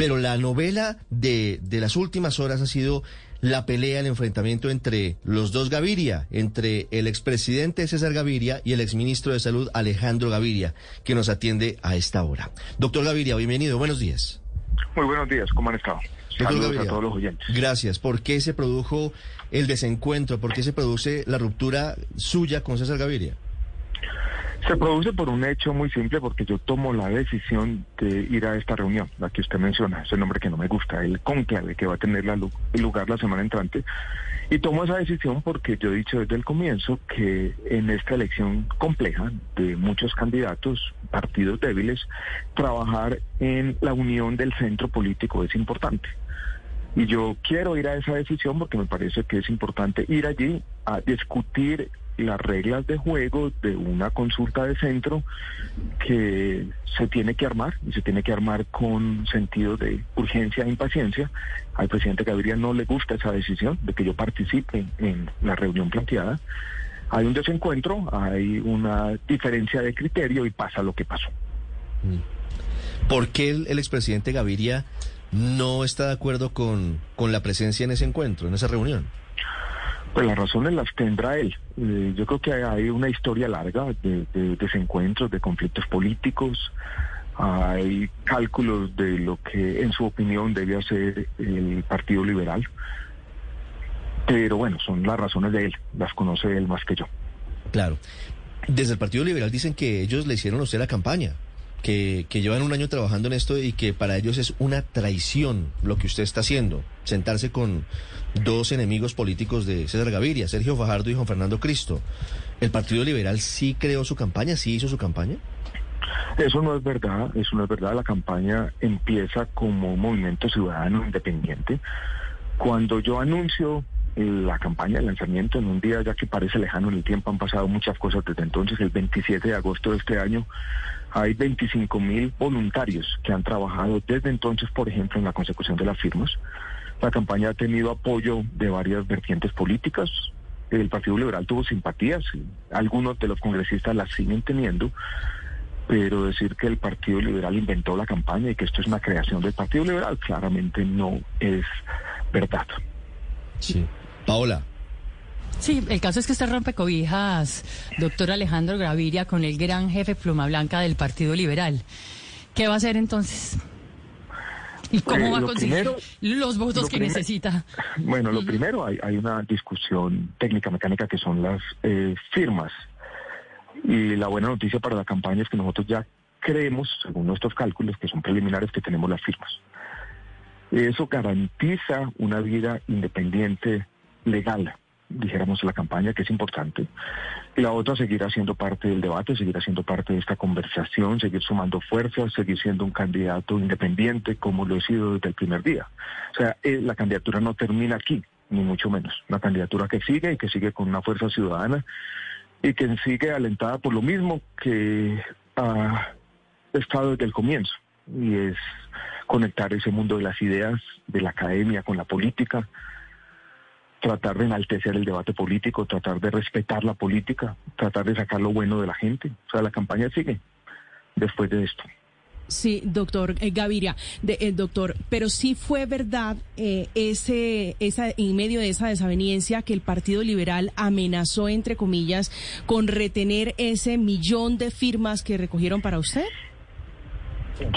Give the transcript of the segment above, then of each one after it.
Pero la novela de, de las últimas horas ha sido la pelea, el enfrentamiento entre los dos Gaviria, entre el expresidente César Gaviria y el exministro de Salud Alejandro Gaviria, que nos atiende a esta hora. Doctor Gaviria, bienvenido, buenos días. Muy buenos días, ¿cómo han estado? Saludos a todos los oyentes. Gracias. ¿Por qué se produjo el desencuentro? ¿Por qué se produce la ruptura suya con César Gaviria? Se produce por un hecho muy simple, porque yo tomo la decisión de ir a esta reunión, la que usted menciona, ese nombre que no me gusta, el conclave que va a tener lugar la semana entrante. Y tomo esa decisión porque yo he dicho desde el comienzo que en esta elección compleja de muchos candidatos, partidos débiles, trabajar en la unión del centro político es importante. Y yo quiero ir a esa decisión porque me parece que es importante ir allí a discutir las reglas de juego de una consulta de centro que se tiene que armar y se tiene que armar con sentido de urgencia e impaciencia. Al presidente Gaviria no le gusta esa decisión de que yo participe en la reunión planteada. Hay un desencuentro, hay una diferencia de criterio y pasa lo que pasó. Mm. ¿Por qué el, el expresidente Gaviria no está de acuerdo con, con la presencia en ese encuentro, en esa reunión? Pues las razones las tendrá él. Eh, yo creo que hay una historia larga de, desencuentros, de conflictos políticos. Hay cálculos de lo que en su opinión debe hacer el Partido Liberal. Pero bueno, son las razones de él, las conoce él más que yo. Claro. Desde el Partido Liberal dicen que ellos le hicieron a usted la campaña que, llevan un año trabajando en esto y que para ellos es una traición lo que usted está haciendo, sentarse con dos enemigos políticos de César Gaviria, Sergio Fajardo y Juan Fernando Cristo. ¿El Partido Liberal sí creó su campaña, sí hizo su campaña? Eso no es verdad, eso no es verdad. La campaña empieza como movimiento ciudadano independiente. Cuando yo anuncio la campaña de lanzamiento en un día ya que parece lejano en el tiempo, han pasado muchas cosas desde entonces, el 27 de agosto de este año, hay 25 mil voluntarios que han trabajado desde entonces, por ejemplo, en la consecución de las firmas. La campaña ha tenido apoyo de varias vertientes políticas. El Partido Liberal tuvo simpatías, algunos de los congresistas las siguen teniendo, pero decir que el Partido Liberal inventó la campaña y que esto es una creación del Partido Liberal claramente no es verdad. Sí. Paola. Sí, el caso es que usted rompe cobijas, doctor Alejandro Graviria, con el gran jefe pluma blanca del Partido Liberal. ¿Qué va a hacer entonces? ¿Y cómo eh, va a conseguir los votos que necesita? Bueno, lo primero, hay, una discusión técnica mecánica que son las eh, firmas. Y la buena noticia para la campaña es que nosotros ya creemos, según nuestros cálculos, que son preliminares, que tenemos las firmas. Eso garantiza una vida independiente legal dijéramos, la campaña, que es importante. Y la otra, seguir siendo parte del debate, seguir siendo parte de esta conversación, seguir sumando fuerzas, seguir siendo un candidato independiente como lo he sido desde el primer día. O sea, eh, la candidatura no termina aquí, ni mucho menos. Una candidatura que sigue y que sigue con una fuerza ciudadana y que sigue alentada por lo mismo que ha estado desde el comienzo. Y es conectar ese mundo de las ideas, de la academia con la política, tratar de enaltecer el debate político, tratar de respetar la política, tratar de sacar lo bueno de la gente. O sea, la campaña sigue después de esto. Sí, doctor eh, Gaviria, de, eh, doctor, pero sí fue verdad eh, ese, esa, en medio de esa desaveniencia que el Partido Liberal amenazó, entre comillas, con retener ese millón de firmas que recogieron para usted.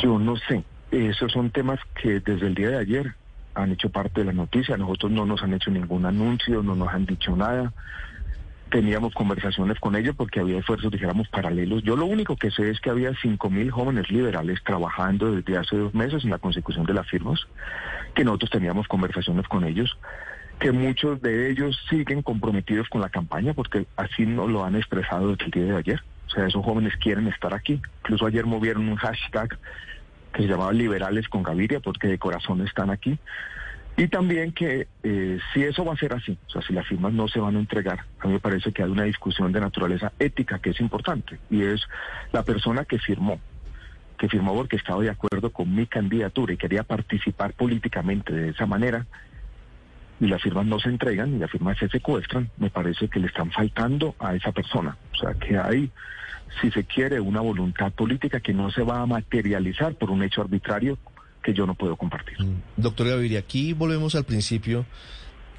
Yo no sé. Esos son temas que desde el día de ayer han hecho parte de la noticia. Nosotros no nos han hecho ningún anuncio, no nos han dicho nada. Teníamos conversaciones con ellos porque había esfuerzos, dijéramos, paralelos. Yo lo único que sé es que había 5.000 jóvenes liberales trabajando desde hace dos meses en la consecución de las firmas, que nosotros teníamos conversaciones con ellos, que muchos de ellos siguen comprometidos con la campaña porque así nos lo han expresado desde el día de ayer. O sea, esos jóvenes quieren estar aquí. Incluso ayer movieron un hashtag que se llamaba Liberales con Gaviria, porque de corazón están aquí. Y también que eh, si eso va a ser así, o sea, si las firmas no se van a entregar, a mí me parece que hay una discusión de naturaleza ética que es importante, y es la persona que firmó, que firmó porque estaba de acuerdo con mi candidatura y quería participar políticamente de esa manera, y las firmas no se entregan y las firmas se secuestran, me parece que le están faltando a esa persona. O sea, que hay, si se quiere, una voluntad política que no se va a materializar por un hecho arbitrario que yo no puedo compartir. Mm. Doctor Gaviria, aquí volvemos al principio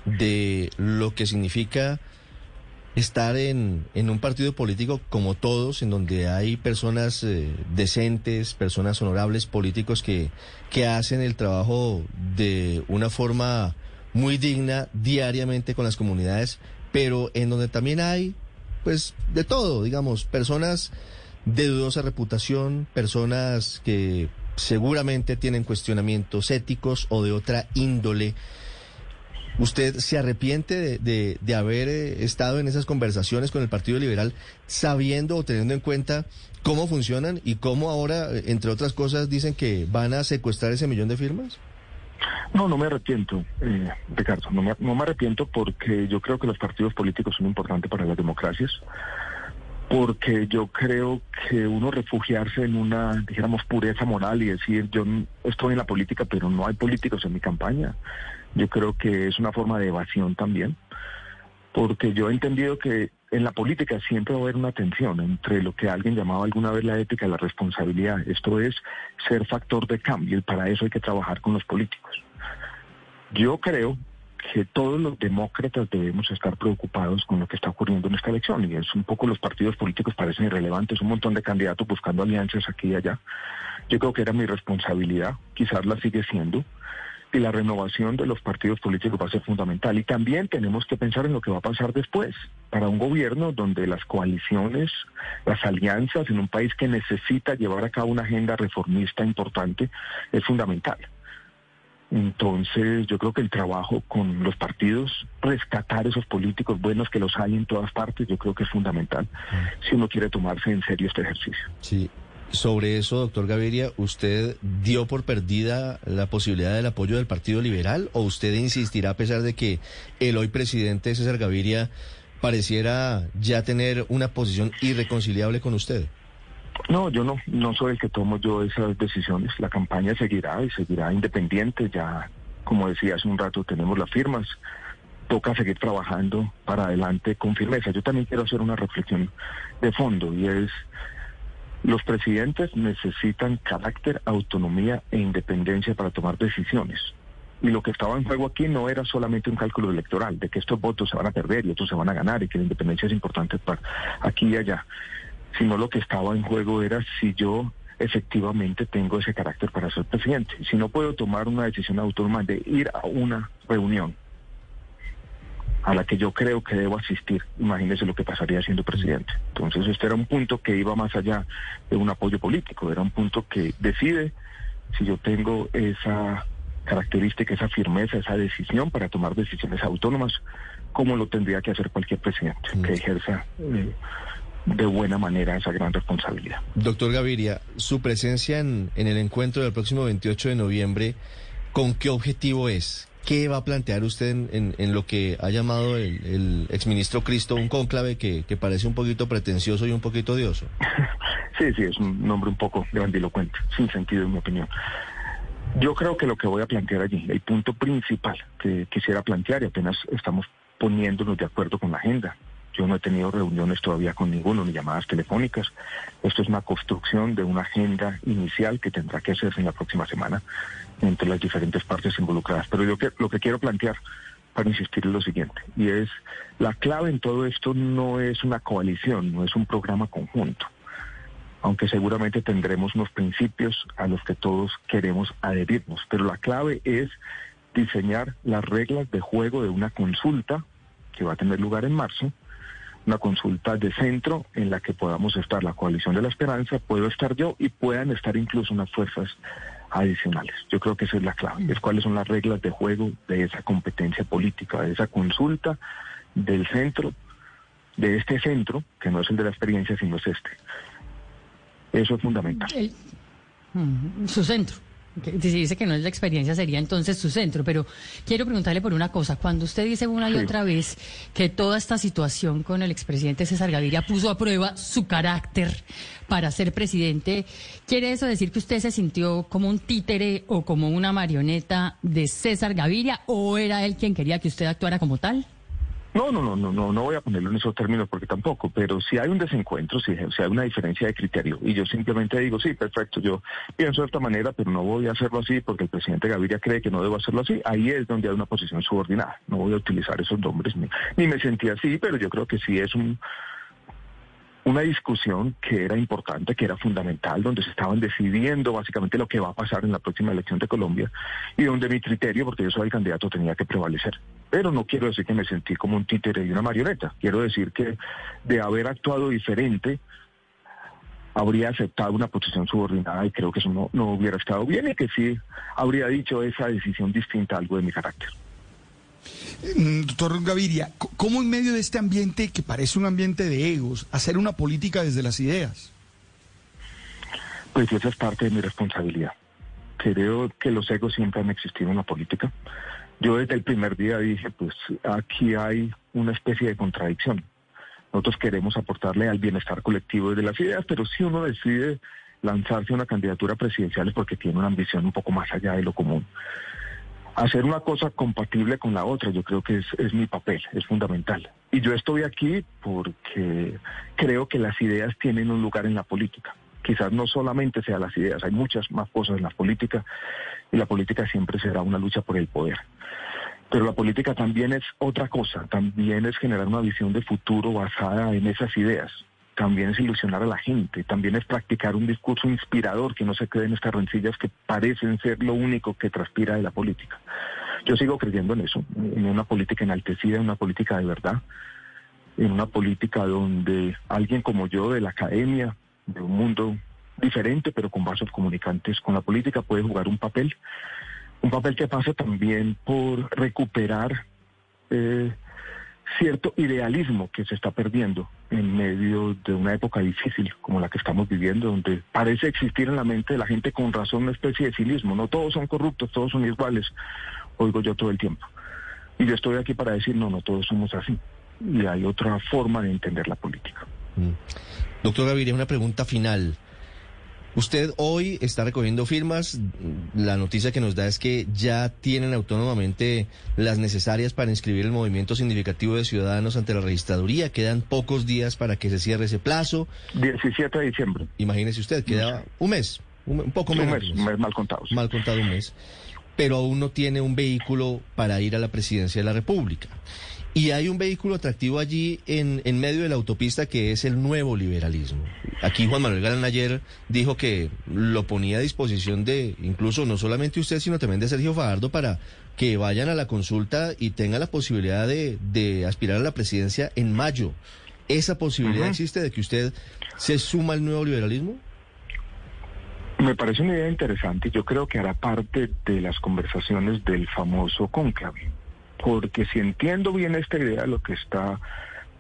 de lo que significa estar en, en, un partido político como todos, en donde hay personas eh, decentes, personas honorables, políticos que, que hacen el trabajo de una forma muy digna diariamente con las comunidades, pero en donde también hay, pues, de todo, digamos, personas de dudosa reputación, personas que seguramente tienen cuestionamientos éticos o de otra índole ¿Usted se arrepiente de, de, haber eh, estado en esas conversaciones con el Partido Liberal sabiendo o teniendo en cuenta cómo funcionan y cómo ahora, eh, entre otras cosas, dicen que van a secuestrar ese millón de firmas? No, no me arrepiento, eh, Ricardo, no me, no me arrepiento porque yo creo que los partidos políticos son importantes para las democracias porque yo creo que uno refugiarse en una, dijéramos, pureza moral y decir, yo estoy en la política, pero no hay políticos en mi campaña, yo creo que es una forma de evasión también, porque yo he entendido que en la política siempre va a haber una tensión entre lo que alguien llamaba alguna vez la ética y la responsabilidad. Esto es ser factor de cambio y para eso hay que trabajar con los políticos. Yo creo que todos los demócratas debemos estar preocupados con lo que está ocurriendo en esta elección y es un poco los partidos políticos parecen irrelevantes, un montón de candidatos buscando alianzas aquí y allá. Yo creo que era mi responsabilidad, quizás la sigue siendo, y la renovación de los partidos políticos va a ser fundamental. Y también tenemos que pensar en lo que va a pasar después, para un gobierno donde las coaliciones, las alianzas en un país que necesita llevar a cabo una agenda reformista importante es fundamental. Entonces, yo creo que el trabajo con los partidos, rescatar esos políticos buenos que los hay en todas partes, yo creo que es fundamental si uno quiere tomarse en serio este ejercicio. Sí, sobre eso, doctor Gaviria, ¿usted dio por perdida la posibilidad del apoyo del Partido Liberal o usted insistirá a pesar de que el hoy presidente César Gaviria pareciera ya tener una posición irreconciliable con usted? No, yo no, no soy el que tomo yo esas decisiones. La campaña seguirá y seguirá independiente. Ya, como decía hace un rato, tenemos las firmas. Toca seguir trabajando para adelante con firmeza. Yo también quiero hacer una reflexión de fondo y es los presidentes necesitan carácter, autonomía e independencia para tomar decisiones. Y lo que estaba en juego aquí no era solamente un cálculo electoral, de que estos votos se van a perder y otros se van a ganar y que la independencia es importante para aquí y allá, sino lo que estaba en juego era si yo efectivamente tengo ese carácter para ser presidente. Si no puedo tomar una decisión autónoma de ir a una reunión a la que yo creo que debo asistir. Imagínese lo que pasaría siendo presidente. Entonces, este era un punto que iba más allá de un apoyo político, era un punto que decide si yo tengo esa característica, esa firmeza, esa decisión para tomar decisiones autónomas, como lo tendría que hacer cualquier presidente que mm. ejerza eh, de buena manera esa gran responsabilidad. Doctor Gaviria, su presencia en, en el encuentro del próximo 28 de noviembre, ¿con qué objetivo es? ¿Qué va a plantear usted en, lo que ha llamado el, el, exministro Cristo un cónclave que, que, parece un poquito pretencioso y un poquito odioso? Sí, sí, es un nombre un poco grandilocuente, sin sentido en mi opinión. Yo creo que lo que voy a plantear allí, el punto principal que quisiera plantear, y apenas estamos poniéndonos de acuerdo con la agenda, yo no he tenido reuniones todavía con ninguno, ni llamadas telefónicas. Esto es una construcción de una agenda inicial que tendrá que hacerse en la próxima semana entre las diferentes partes involucradas. Pero yo que, lo que quiero plantear para insistir es lo siguiente, y es la clave en todo esto no es una coalición, no es un programa conjunto, aunque seguramente tendremos unos principios a los que todos queremos adherirnos, pero la clave es diseñar las reglas de juego de una consulta que va a tener lugar en marzo, una consulta de centro en la que podamos estar la coalición de la esperanza, puedo estar yo y puedan estar incluso unas fuerzas adicionales. Yo creo que esa es la clave, es cuáles son las reglas de juego de esa competencia política, de esa consulta del centro, de este centro, que no es el de la experiencia, sino es este. Eso es fundamental. su centro dice que no es la experiencia, sería entonces su centro. Pero quiero preguntarle por una cosa. Cuando usted dice una y otra vez que toda esta situación con el expresidente César Gaviria puso a prueba su carácter para ser presidente, ¿quiere eso decir que usted se sintió como un títere o como una marioneta de César Gaviria o era él quien quería que usted actuara como tal? No, no, no, no, no, no voy a ponerlo en esos términos porque tampoco, pero si hay un desencuentro, si, hay una diferencia de criterio, y yo simplemente digo, sí, perfecto, yo pienso de esta manera, pero no voy a hacerlo así porque el presidente Gaviria cree que no debo hacerlo así, ahí es donde hay una posición subordinada, no voy a utilizar esos nombres, ni, ni me sentí así, pero yo creo que sí es un, una discusión que era importante, que era fundamental, donde se estaban decidiendo básicamente lo que va a pasar en la próxima elección de Colombia y donde mi criterio, porque yo soy el candidato, tenía que prevalecer. Pero no quiero decir que me sentí como un títere y una marioneta. Quiero decir que de haber actuado diferente, habría aceptado una posición subordinada y creo que eso no, no hubiera estado bien y que sí habría dicho esa decisión distinta a algo de mi carácter. Mm, doctor Gaviria, ¿cómo en medio de este ambiente que parece un ambiente de egos, hacer una política desde las ideas? Pues esa es parte de mi responsabilidad. Creo que los egos siempre han existido en la política. Yo desde el primer día dije, pues aquí hay una especie de contradicción. Nosotros queremos aportarle al bienestar colectivo desde las ideas, pero si uno decide lanzarse a una candidatura presidencial es porque tiene una ambición un poco más allá de lo común hacer una cosa compatible con la otra, yo creo que es, es, mi papel, es fundamental. Y yo estoy aquí porque creo que las ideas tienen un lugar en la política. Quizás no solamente sean las ideas, hay muchas más cosas en la política y la política siempre será una lucha por el poder. Pero la política también es otra cosa, también es generar una visión de futuro basada en esas ideas también es ilusionar a la gente, también es practicar un discurso inspirador que no se quede en estas rencillas que parecen ser lo único que transpira de la política. Yo sigo creyendo en eso, en una política enaltecida, en una política de verdad, en una política donde alguien como yo de la academia, de un mundo diferente pero con vasos comunicantes con la política puede jugar un papel, un papel que pasa también por recuperar eh, cierto idealismo que se está perdiendo en medio de una época difícil como la que estamos viviendo, donde parece existir en la mente de la gente con razón una especie de cinismo. No todos son corruptos, todos son iguales, oigo yo todo el tiempo. Y yo estoy aquí para decir, no, no todos somos así. Y hay otra forma de entender la política. Mm. Doctor Gaviria, una pregunta final. Usted hoy está recogiendo firmas. La noticia que nos da es que ya tienen autónomamente las necesarias para inscribir el movimiento significativo de ciudadanos ante la registraduría. Quedan pocos días para que se cierre ese plazo. 17 de diciembre. Imagínese usted, queda un mes, un, poco menos. Un mes, un mes mal contado. Mal contado un mes. Pero aún no tiene un vehículo para ir a la presidencia de la República. Y hay un vehículo atractivo allí en, en medio de la autopista que es el nuevo liberalismo. Aquí Juan Manuel Galán ayer dijo que lo ponía a disposición de incluso no solamente usted, sino también de Sergio Fajardo para que vayan a la consulta y tengan la posibilidad de, de aspirar a la presidencia en mayo. ¿Esa posibilidad existe de que usted se suma al nuevo liberalismo? Me parece una idea interesante yo creo que hará parte de las conversaciones del famoso cónclave porque si entiendo bien esta idea, lo que está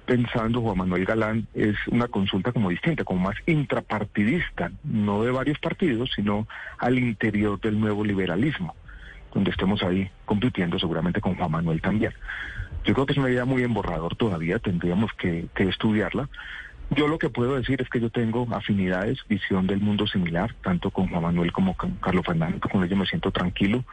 pensando Juan Manuel Galán es una consulta como distinta, como más intrapartidista, no de varios partidos, sino al interior del nuevo liberalismo, donde estemos ahí compitiendo seguramente con Juan Manuel también. Yo creo que es una idea muy emborrador todavía, tendríamos que, estudiarla. Yo lo que puedo decir es que yo tengo afinidades, visión del mundo similar, tanto con Juan Manuel como con Carlos Fernández, con ellos me siento tranquilo.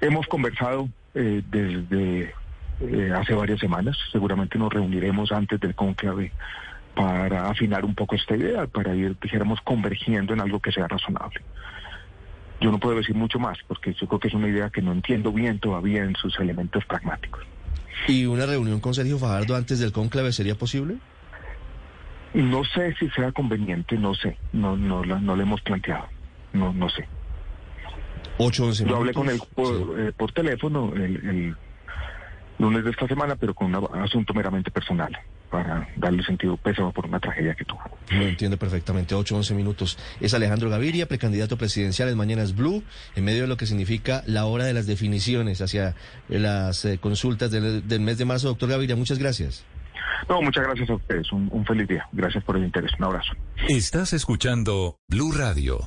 Hemos conversado eh, desde eh, hace varias semanas. Seguramente nos reuniremos antes del conclave para afinar un poco esta idea, para ir, dijéramos, convergiendo en algo que sea razonable. Yo no puedo decir mucho más, porque yo creo que es una idea que no entiendo bien todavía en sus elementos pragmáticos. ¿Y una reunión con Sergio Fajardo antes del conclave sería posible? No sé si sea conveniente, no sé, no, no, no lo hemos planteado, no, no sé. 8, 11 Yo hablé con él por, eh, por teléfono el, lunes de esta semana, pero con un asunto meramente personal para darle sentido pésamo por una tragedia que tuvo. Lo entiendo perfectamente. 8, 11 minutos. Es Alejandro Gaviria, precandidato presidencial en Mañanas Blue, en medio de lo que significa la hora de las definiciones hacia las eh, consultas del, del, mes de marzo. Doctor Gaviria, muchas gracias. No, muchas gracias a ustedes. Un, un feliz día. Gracias por el interés. Un abrazo. Estás escuchando Blue Radio.